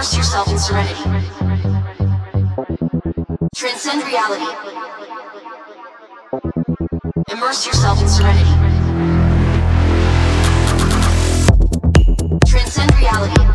yourself in serenity. Transcend reality. Immerse yourself in serenity. Transcend reality.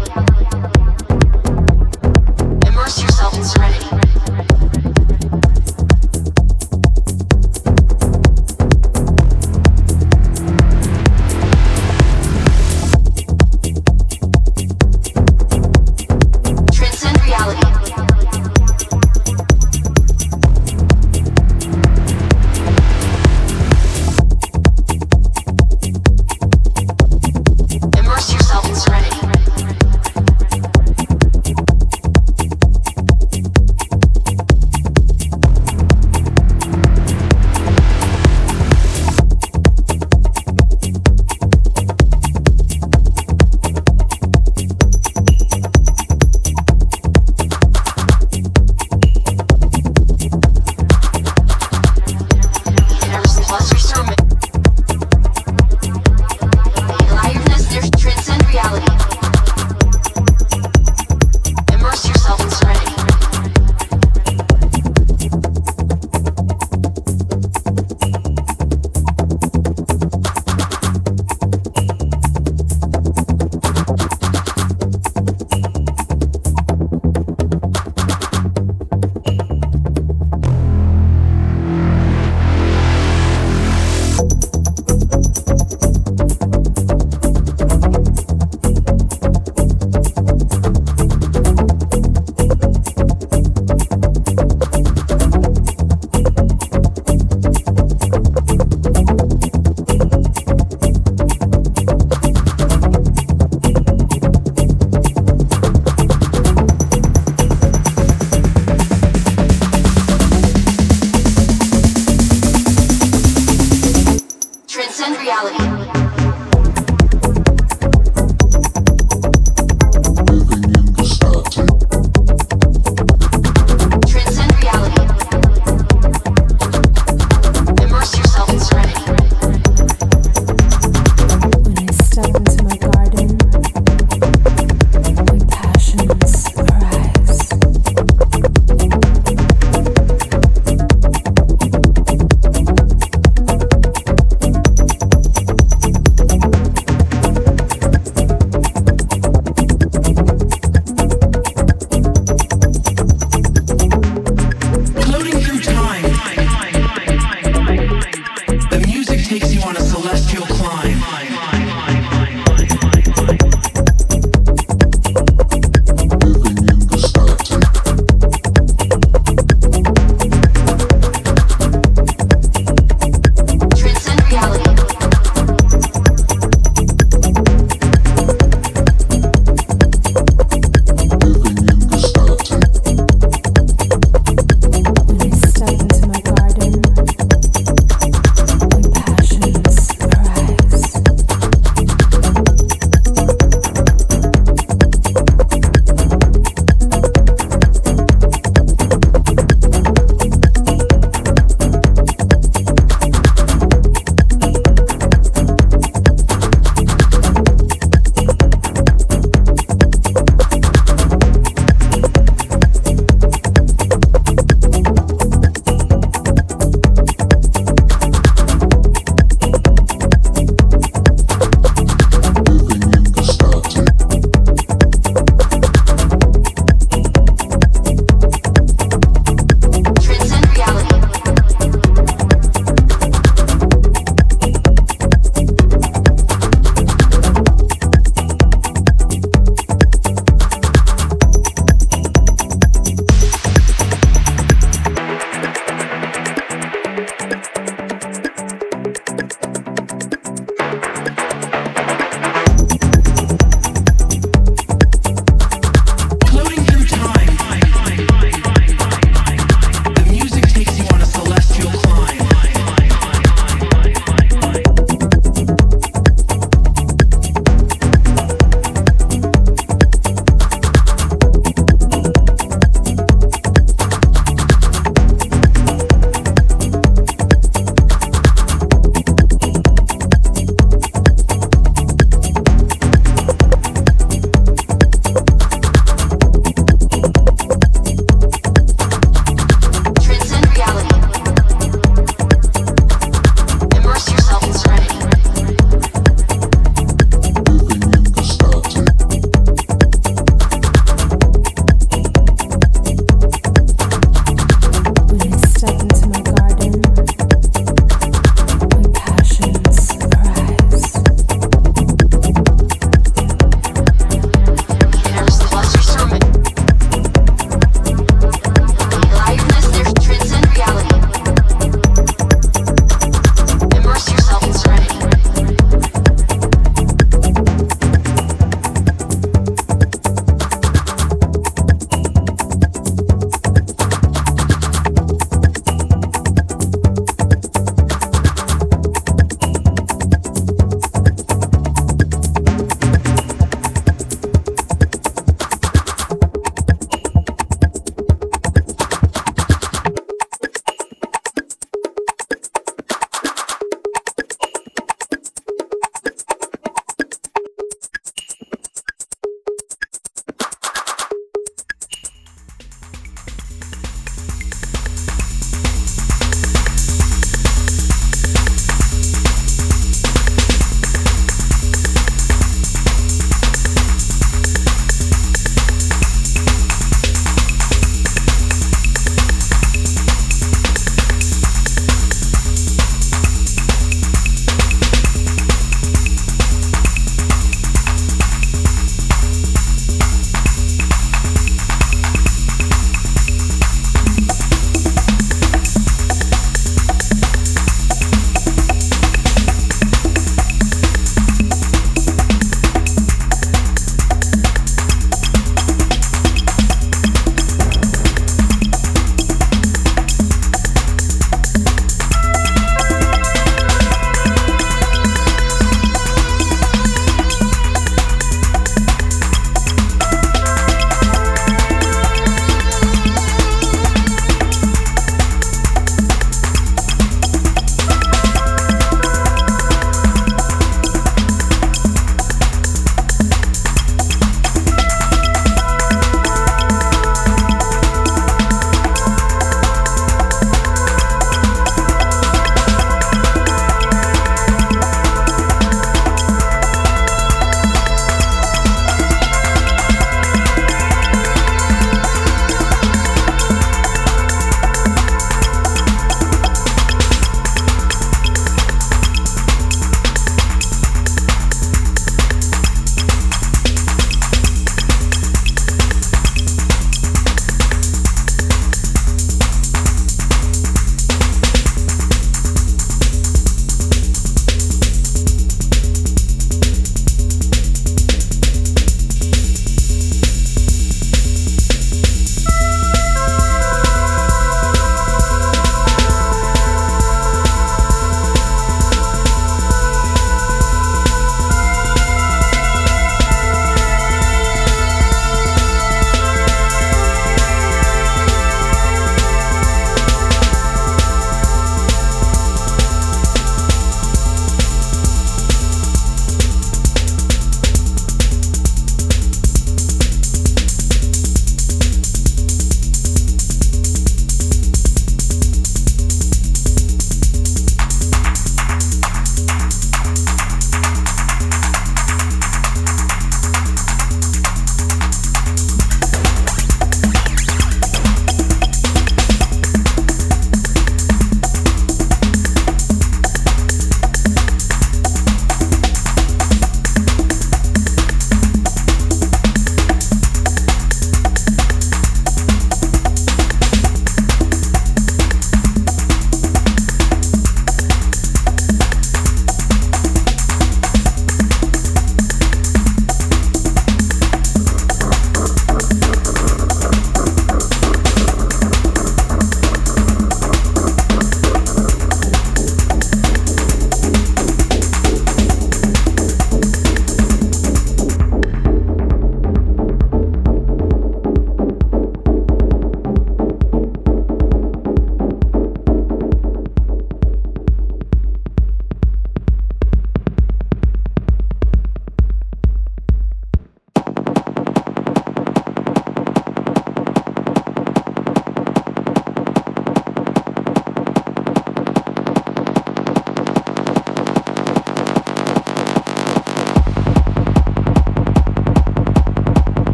Transcend reality.